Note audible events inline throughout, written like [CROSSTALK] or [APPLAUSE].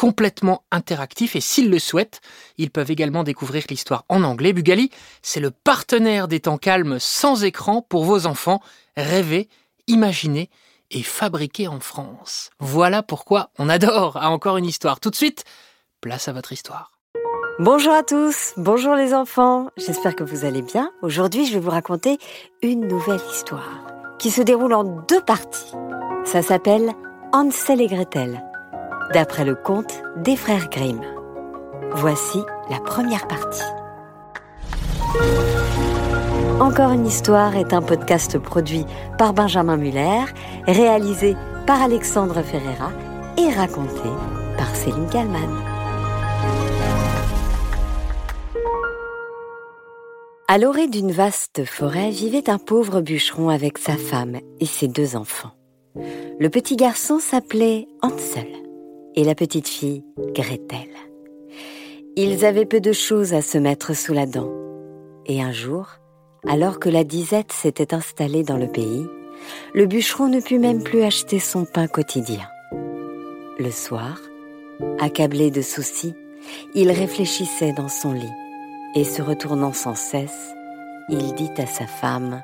complètement interactifs et s'ils le souhaitent, ils peuvent également découvrir l'histoire en anglais. Bugali, c'est le partenaire des temps calmes sans écran pour vos enfants. Rêver, imaginer et fabriquer en France. Voilà pourquoi on adore à encore une histoire. Tout de suite, place à votre histoire. Bonjour à tous, bonjour les enfants, j'espère que vous allez bien. Aujourd'hui je vais vous raconter une nouvelle histoire qui se déroule en deux parties. Ça s'appelle Hansel et Gretel, d'après le conte des frères Grimm. Voici la première partie. Encore une histoire est un podcast produit par Benjamin Muller, réalisé par Alexandre Ferreira et raconté par Céline Kallmann. À l'orée d'une vaste forêt vivait un pauvre bûcheron avec sa femme et ses deux enfants. Le petit garçon s'appelait Hansel et la petite fille Gretel. Ils avaient peu de choses à se mettre sous la dent. Et un jour, alors que la disette s'était installée dans le pays, le bûcheron ne put même plus acheter son pain quotidien. Le soir, accablé de soucis, il réfléchissait dans son lit et se retournant sans cesse, il dit à sa femme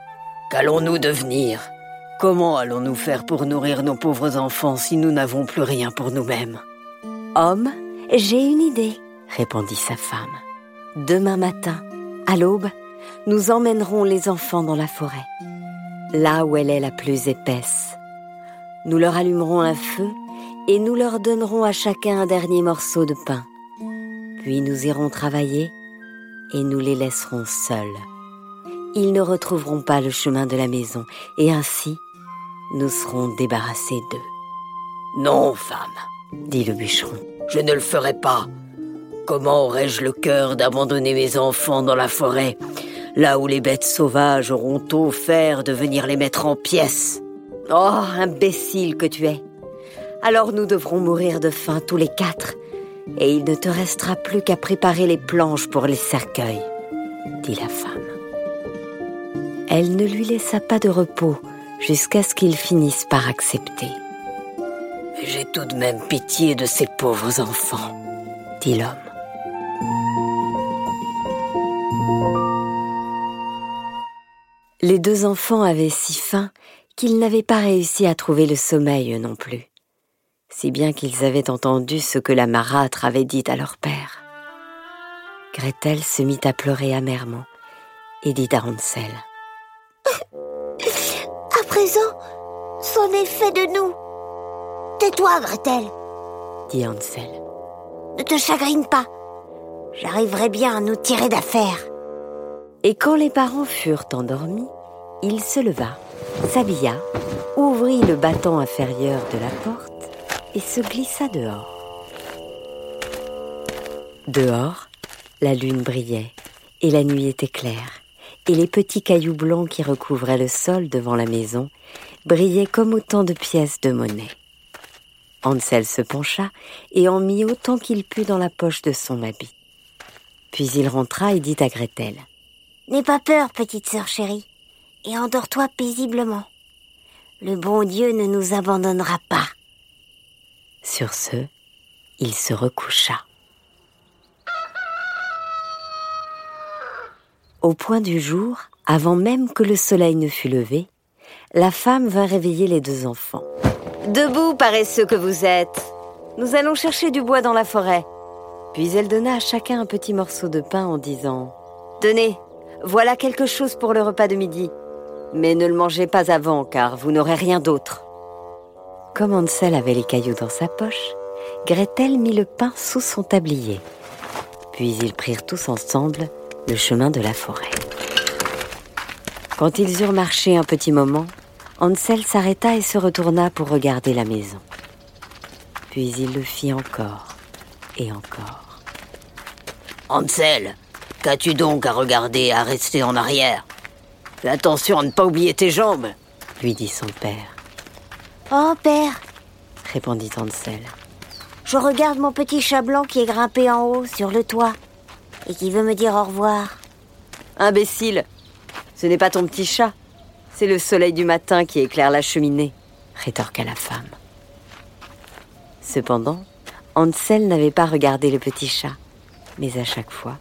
Qu'allons-nous devenir? Comment allons-nous faire pour nourrir nos pauvres enfants si nous n'avons plus rien pour nous-mêmes Homme, j'ai une idée, répondit sa femme. Demain matin, à l'aube, nous emmènerons les enfants dans la forêt, là où elle est la plus épaisse. Nous leur allumerons un feu et nous leur donnerons à chacun un dernier morceau de pain. Puis nous irons travailler et nous les laisserons seuls. Ils ne retrouveront pas le chemin de la maison et ainsi nous serons débarrassés d'eux. Non, femme, dit le bûcheron. Je ne le ferai pas. Comment aurais-je le cœur d'abandonner mes enfants dans la forêt, là où les bêtes sauvages auront faire de venir les mettre en pièces? Oh, imbécile que tu es Alors nous devrons mourir de faim tous les quatre et il ne te restera plus qu'à préparer les planches pour les cercueils, dit la femme. Elle ne lui laissa pas de repos jusqu'à ce qu'il finisse par accepter. J'ai tout de même pitié de ces pauvres enfants, dit l'homme. Les deux enfants avaient si faim qu'ils n'avaient pas réussi à trouver le sommeil non plus si bien qu'ils avaient entendu ce que la marâtre avait dit à leur père. Gretel se mit à pleurer amèrement et dit à Hansel. Présent, c'en est fait de nous. Tais-toi, Gretel, dit Hansel. Ne te chagrine pas. J'arriverai bien à nous tirer d'affaire. Et quand les parents furent endormis, il se leva, s'habilla, ouvrit le battant inférieur de la porte et se glissa dehors. Dehors, la lune brillait et la nuit était claire, et les petits cailloux blancs qui recouvraient le sol devant la maison brillaient comme autant de pièces de monnaie. Hansel se pencha et en mit autant qu'il put dans la poche de son habit. Puis il rentra et dit à Gretel N'aie pas peur, petite sœur chérie, et endors-toi paisiblement. Le bon Dieu ne nous abandonnera pas. Sur ce, il se recoucha. Au point du jour, avant même que le soleil ne fût levé, la femme vint réveiller les deux enfants. Debout, paresseux que vous êtes Nous allons chercher du bois dans la forêt. Puis elle donna à chacun un petit morceau de pain en disant Tenez, voilà quelque chose pour le repas de midi. Mais ne le mangez pas avant, car vous n'aurez rien d'autre. Comme Hansel avait les cailloux dans sa poche, Gretel mit le pain sous son tablier. Puis ils prirent tous ensemble le chemin de la forêt. Quand ils eurent marché un petit moment, Hansel s'arrêta et se retourna pour regarder la maison. Puis il le fit encore et encore. Hansel, qu'as-tu donc à regarder et à rester en arrière? Fais attention à ne pas oublier tes jambes, lui dit son père. Oh, père, répondit Hansel. Je regarde mon petit chat blanc qui est grimpé en haut sur le toit et qui veut me dire au revoir. Imbécile, ce n'est pas ton petit chat, c'est le soleil du matin qui éclaire la cheminée, rétorqua la femme. Cependant, Hansel n'avait pas regardé le petit chat, mais à chaque fois,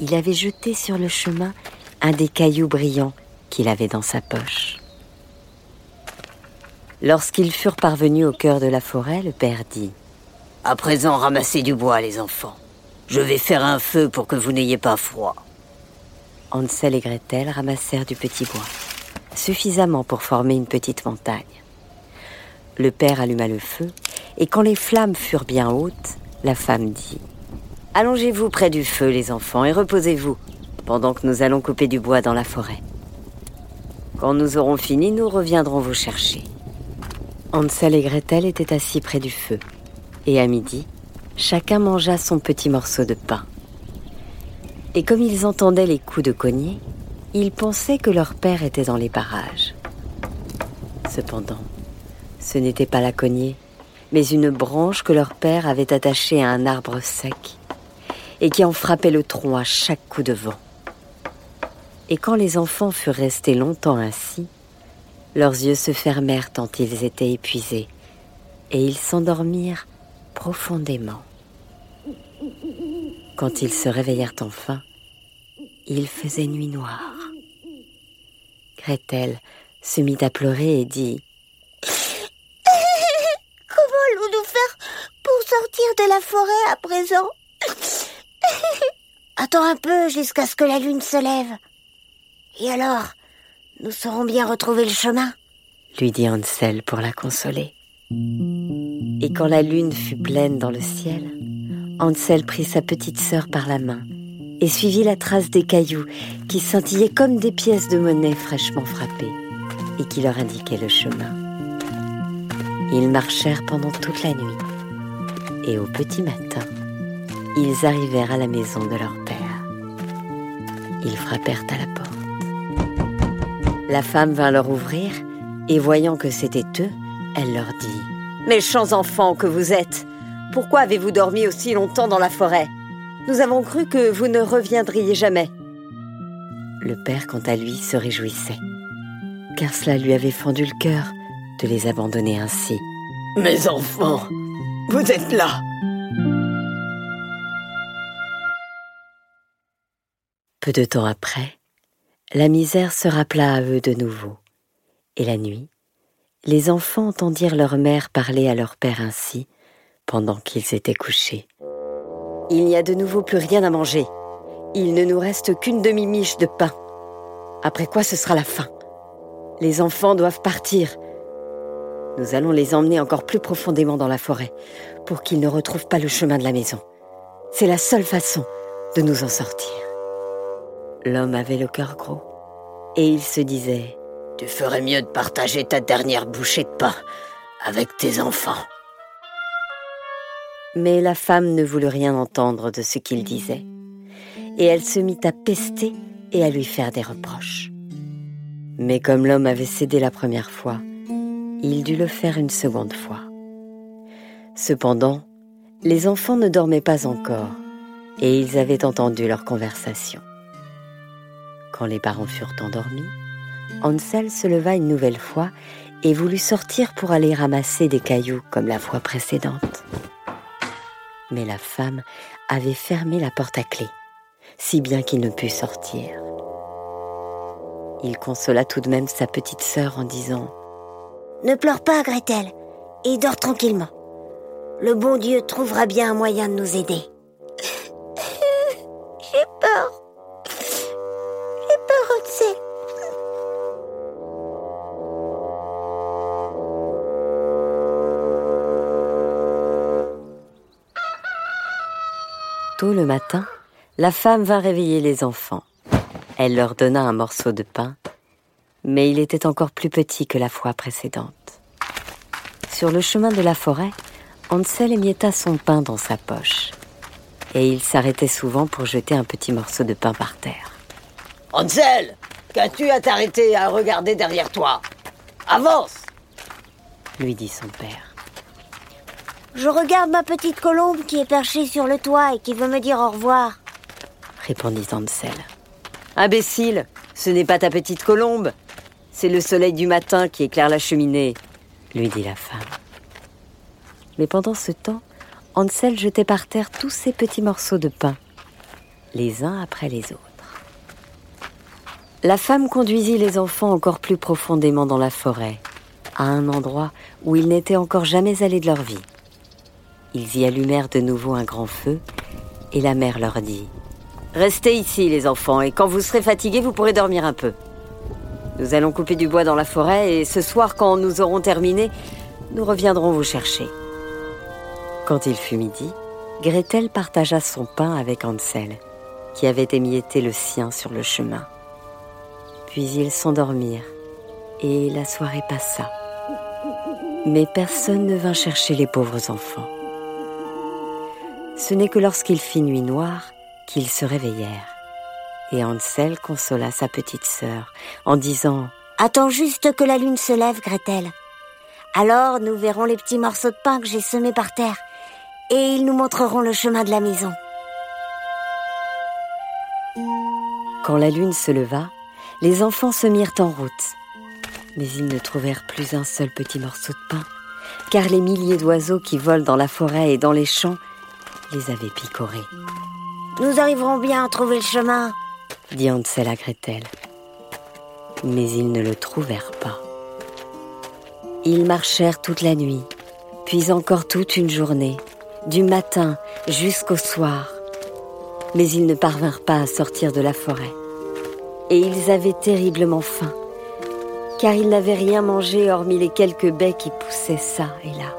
il avait jeté sur le chemin un des cailloux brillants qu'il avait dans sa poche. Lorsqu'ils furent parvenus au cœur de la forêt, le père dit À présent, ramassez du bois, les enfants. Je vais faire un feu pour que vous n'ayez pas froid. Hansel et Gretel ramassèrent du petit bois, suffisamment pour former une petite montagne. Le père alluma le feu, et quand les flammes furent bien hautes, la femme dit Allongez-vous près du feu, les enfants, et reposez-vous, pendant que nous allons couper du bois dans la forêt. Quand nous aurons fini, nous reviendrons vous chercher. Hansel et Gretel étaient assis près du feu. Et à midi, chacun mangea son petit morceau de pain. Et comme ils entendaient les coups de cognée, ils pensaient que leur père était dans les parages. Cependant, ce n'était pas la cognée, mais une branche que leur père avait attachée à un arbre sec et qui en frappait le tronc à chaque coup de vent. Et quand les enfants furent restés longtemps ainsi, leurs yeux se fermèrent tant ils étaient épuisés, et ils s'endormirent profondément. Quand ils se réveillèrent enfin, il faisait nuit noire. Gretel se mit à pleurer et dit [LAUGHS] Comment allons-nous faire pour sortir de la forêt à présent? [LAUGHS] Attends un peu jusqu'à ce que la lune se lève. Et alors nous saurons bien retrouver le chemin, lui dit Hansel pour la consoler. Et quand la lune fut pleine dans le ciel, Hansel prit sa petite sœur par la main et suivit la trace des cailloux qui scintillaient comme des pièces de monnaie fraîchement frappées et qui leur indiquaient le chemin. Ils marchèrent pendant toute la nuit et au petit matin, ils arrivèrent à la maison de leur père. Ils frappèrent à la porte. La femme vint leur ouvrir, et voyant que c'était eux, elle leur dit ⁇ Méchants enfants que vous êtes Pourquoi avez-vous dormi aussi longtemps dans la forêt? Nous avons cru que vous ne reviendriez jamais. ⁇ Le père, quant à lui, se réjouissait, car cela lui avait fendu le cœur de les abandonner ainsi. Mes enfants, vous êtes là Peu de temps après, la misère se rappela à eux de nouveau. Et la nuit, les enfants entendirent leur mère parler à leur père ainsi, pendant qu'ils étaient couchés. Il n'y a de nouveau plus rien à manger. Il ne nous reste qu'une demi-miche de pain. Après quoi ce sera la fin. Les enfants doivent partir. Nous allons les emmener encore plus profondément dans la forêt pour qu'ils ne retrouvent pas le chemin de la maison. C'est la seule façon de nous en sortir. L'homme avait le cœur gros, et il se disait Tu ferais mieux de partager ta dernière bouchée de pain avec tes enfants. Mais la femme ne voulut rien entendre de ce qu'il disait, et elle se mit à pester et à lui faire des reproches. Mais comme l'homme avait cédé la première fois, il dut le faire une seconde fois. Cependant, les enfants ne dormaient pas encore, et ils avaient entendu leur conversation. Quand les parents furent endormis, Hansel se leva une nouvelle fois et voulut sortir pour aller ramasser des cailloux comme la fois précédente. Mais la femme avait fermé la porte à clé, si bien qu'il ne put sortir. Il consola tout de même sa petite sœur en disant ⁇ Ne pleure pas, Gretel, et dors tranquillement. Le bon Dieu trouvera bien un moyen de nous aider. [LAUGHS] J'ai peur. Tôt le matin, la femme vint réveiller les enfants. Elle leur donna un morceau de pain, mais il était encore plus petit que la fois précédente. Sur le chemin de la forêt, Hansel émietta son pain dans sa poche. Et il s'arrêtait souvent pour jeter un petit morceau de pain par terre. Hansel, qu'as-tu à t'arrêter à regarder derrière toi? Avance lui dit son père. Je regarde ma petite colombe qui est perchée sur le toit et qui veut me dire au revoir, répondit Hansel. Imbécile, ce n'est pas ta petite colombe, c'est le soleil du matin qui éclaire la cheminée, lui dit la femme. Mais pendant ce temps, Hansel jetait par terre tous ces petits morceaux de pain, les uns après les autres. La femme conduisit les enfants encore plus profondément dans la forêt, à un endroit où ils n'étaient encore jamais allés de leur vie. Ils y allumèrent de nouveau un grand feu, et la mère leur dit ⁇ Restez ici les enfants, et quand vous serez fatigués, vous pourrez dormir un peu. Nous allons couper du bois dans la forêt, et ce soir, quand nous aurons terminé, nous reviendrons vous chercher. Quand il fut midi, Gretel partagea son pain avec Hansel, qui avait émietté le sien sur le chemin. Puis ils s'endormirent, et la soirée passa. Mais personne ne vint chercher les pauvres enfants. Ce n'est que lorsqu'il fit nuit noire qu'ils se réveillèrent. Et Hansel consola sa petite sœur en disant ⁇ Attends juste que la lune se lève, Gretel. Alors nous verrons les petits morceaux de pain que j'ai semés par terre, et ils nous montreront le chemin de la maison. Quand la lune se leva, les enfants se mirent en route. Mais ils ne trouvèrent plus un seul petit morceau de pain, car les milliers d'oiseaux qui volent dans la forêt et dans les champs les avaient picorés. Nous arriverons bien à trouver le chemin, dit Hansel à Gretel. Mais ils ne le trouvèrent pas. Ils marchèrent toute la nuit, puis encore toute une journée, du matin jusqu'au soir. Mais ils ne parvinrent pas à sortir de la forêt. Et ils avaient terriblement faim, car ils n'avaient rien mangé hormis les quelques baies qui poussaient ça et là.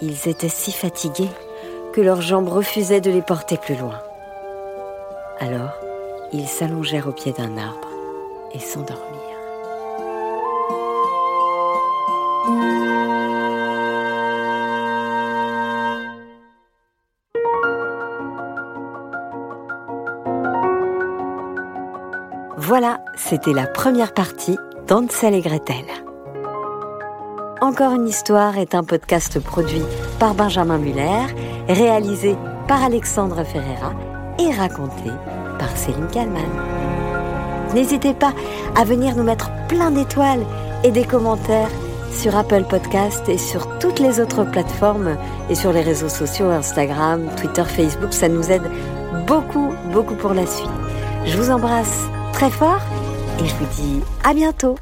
Ils étaient si fatigués que leurs jambes refusaient de les porter plus loin. Alors, ils s'allongèrent au pied d'un arbre et s'endormirent. Voilà, c'était la première partie d'Ansel et Gretel. Encore une histoire est un podcast produit par Benjamin Muller, réalisé par Alexandre Ferreira et raconté par Céline Kallmann. N'hésitez pas à venir nous mettre plein d'étoiles et des commentaires sur Apple Podcast et sur toutes les autres plateformes et sur les réseaux sociaux Instagram, Twitter, Facebook. Ça nous aide beaucoup, beaucoup pour la suite. Je vous embrasse très fort et je vous dis à bientôt